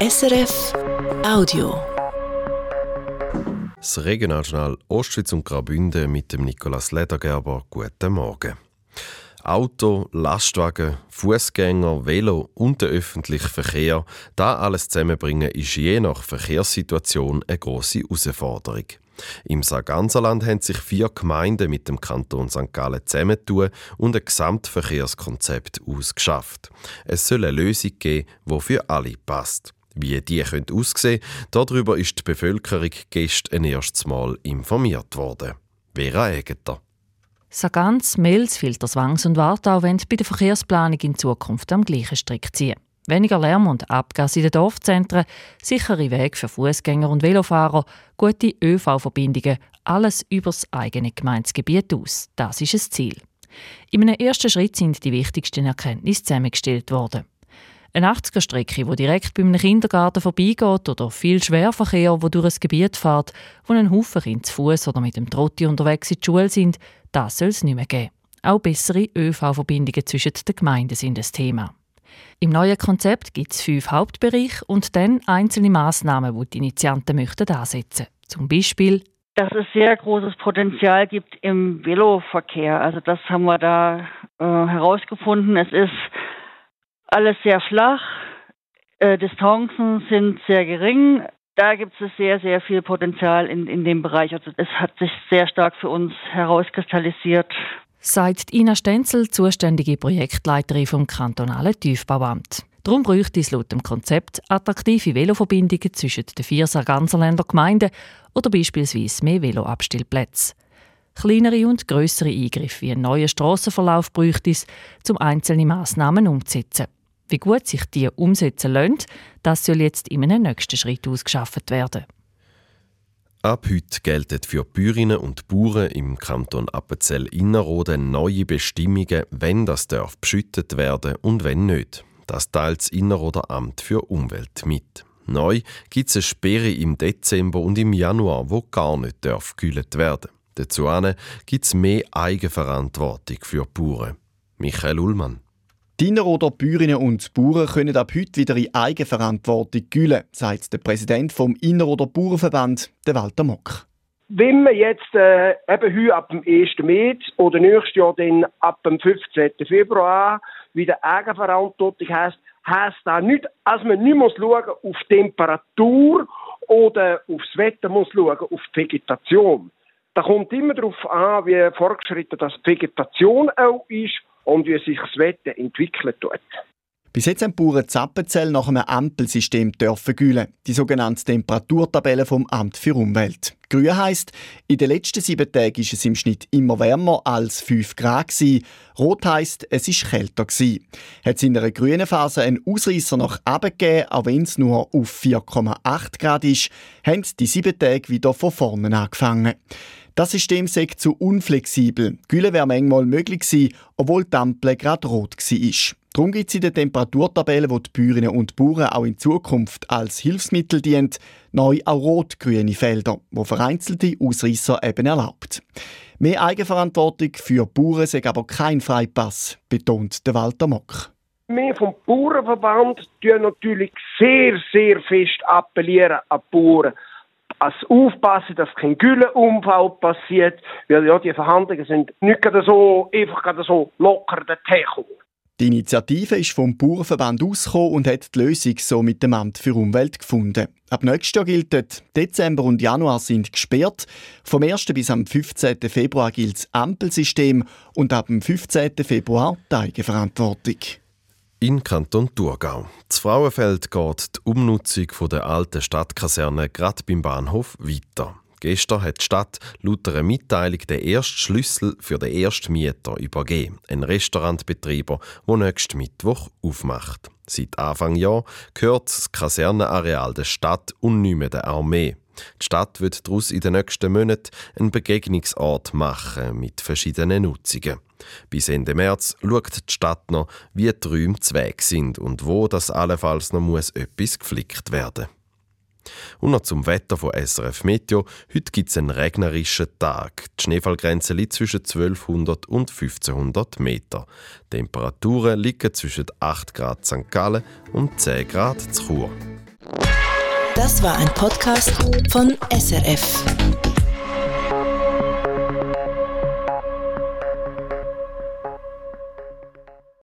SRF Audio. Das Regionaljournal Ostschweiz und Graubünden mit dem Nikolaus Ledergerber. Guten Morgen. Auto, Lastwagen, Fußgänger, Velo und der öffentliche Verkehr, da alles zusammenbringen, ist je nach Verkehrssituation eine große Herausforderung. Im Sarganserland haben sich vier Gemeinden mit dem Kanton St. Gallen zusammentun und ein Gesamtverkehrskonzept ausgeschafft. Es soll eine Lösung geben, die für alle passt. Wie die könnte aussehen, darüber ist die Bevölkerung gestern erstes Mal informiert worden. Vera Egeter. Sagans, Mels, Filterswangs und Wartau wollen bei der Verkehrsplanung in Zukunft am gleichen Strick ziehen. Weniger Lärm und Abgas in den Dorfzentren, sichere Wege für Fußgänger und Velofahrer, gute ÖV-Verbindungen, alles übers eigene Gemeindegebiet aus. Das ist das Ziel. In einem ersten Schritt sind die wichtigsten Erkenntnisse zusammengestellt worden. Eine 80er-Strecke, die direkt bei einem Kindergarten vorbeigeht oder viel Schwerverkehr, wo durch ein Gebiet fährt, wo ein Haufen Kinder zu Fuß oder mit dem Trotti unterwegs in die Schule sind, das soll es nicht mehr geben. Auch bessere ÖV-Verbindungen zwischen den Gemeinden sind das Thema. Im neuen Konzept gibt es fünf Hauptbereiche und dann einzelne Massnahmen, die die Initianten möchten ansetzen. Zum Beispiel dass es sehr großes Potenzial gibt im Veloverkehr. Also das haben wir da äh, herausgefunden. Es ist alles sehr flach, äh, Distanzen sind sehr gering. Da gibt es sehr, sehr viel Potenzial in, in dem Bereich. Also es hat sich sehr stark für uns herauskristallisiert sagt Ina Stenzel, zuständige Projektleiterin vom kantonalen Tiefbauamt. Darum bräuchte es laut dem Konzept attraktive Veloverbindungen zwischen den vier Sarganserländer Gemeinden oder beispielsweise mehr Veloabstellplätze. Kleinere und größere Eingriffe wie ein neuer Strassenverlauf bräuchte es, um einzelne Massnahmen umzusetzen. Wie gut sich die umsetzen lassen, das soll jetzt in einem nächsten Schritt ausgeschafft werden. Ab heute gelten für Bäuerinnen und Bauern im Kanton Appenzell-Innerrhoden neue Bestimmungen, wenn das darf beschüttet werden und wenn nicht. Das teilt das Innerrhoder Amt für Umwelt mit. Neu gibt es eine Sperre im Dezember und im Januar, wo gar nicht darf gekühlt werden. Dazu gibt es mehr Eigenverantwortung für Bauern. Michael Ullmann. Die Inneroder Bäuerinnen und Bauern können ab heute wieder in Eigenverantwortung gülen, sagt der Präsident vom Inneroder Bauernverband, der Walter Mock. Wenn man jetzt äh, eben heute ab dem 1. März oder nächstes Jahr dann ab dem 15. Februar wieder Eigenverantwortung heißt, heißt das nicht, dass man nicht muss schauen auf Temperatur oder aufs Wetter muss schauen, auf die Vegetation. Da kommt immer darauf an, wie fortgeschritten das Vegetation auch ist und wie sich das Wetter entwickeln tut. Bis jetzt haben die Bauern Zappenzell nach einem Ampelsystem dürfen gülen, die sogenannte Temperaturtabelle vom Amt für Umwelt. Grün heisst, in den letzten sieben Tagen ist es im Schnitt immer wärmer als 5 Grad gewesen. Rot heisst, es ist kälter gewesen. Hat es in einer grünen Phase einen Ausreißer nach oben gegeben, auch wenn es nur auf 4,8 Grad ist, haben die sieben Tage wieder von vorne angefangen. Das System sei zu unflexibel. Gülle wäre manchmal möglich gewesen, obwohl die Ampel gerade rot war. Darum gibt es in der Temperaturtabelle, wo die Bäuerinnen und Bauern auch in Zukunft als Hilfsmittel dient, neu auch rot-grüne Felder, wo vereinzelte Ausreißer eben erlaubt. Mehr Eigenverantwortung für Bauern sei aber kein Freipass, betont der Walter Mock. Wir vom Bauernverband tun natürlich sehr, sehr fest appellieren an die Bauern als aufpassen, dass kein Güllenunfall passiert, weil ja die Verhandlungen sind nicht gerade so, einfach gerade so locker dahergekommen. Die Initiative ist vom Bauernverband ausgekommen und hat die Lösung so mit dem Amt für Umwelt gefunden. Ab nächstes Jahr gilt dort, Dezember und Januar sind gesperrt. Vom 1. bis am 15. Februar gilt das Ampelsystem und ab dem 15. Februar die Eigenverantwortung. In Kanton Thurgau. Das Frauenfeld geht die Umnutzung der alten Stadtkaserne gerade beim Bahnhof weiter. Gestern hat die Stadt laut einer Mitteilung den ersten Schlüssel für den ersten Mieter übergeben, ein Restaurantbetreiber, der nächsten Mittwoch aufmacht. Seit Anfang Jahr gehört das Kasernenareal der Stadt und nicht mehr der Armee. Die Stadt wird daraus in den nächsten Monaten einen Begegnungsort machen mit verschiedenen Nutzungen. Bis Ende März schaut die Stadt noch, wie die Räume Weg sind und wo das allenfalls noch muss etwas geflickt werden und noch zum Wetter von SRF Meteo. Heute gibt es einen regnerischen Tag. Die Schneefallgrenze liegt zwischen 1200 und 1500 Meter. Temperaturen liegen zwischen 8 Grad St. Gallen und 10 Grad Chur. Das war ein Podcast von SRF.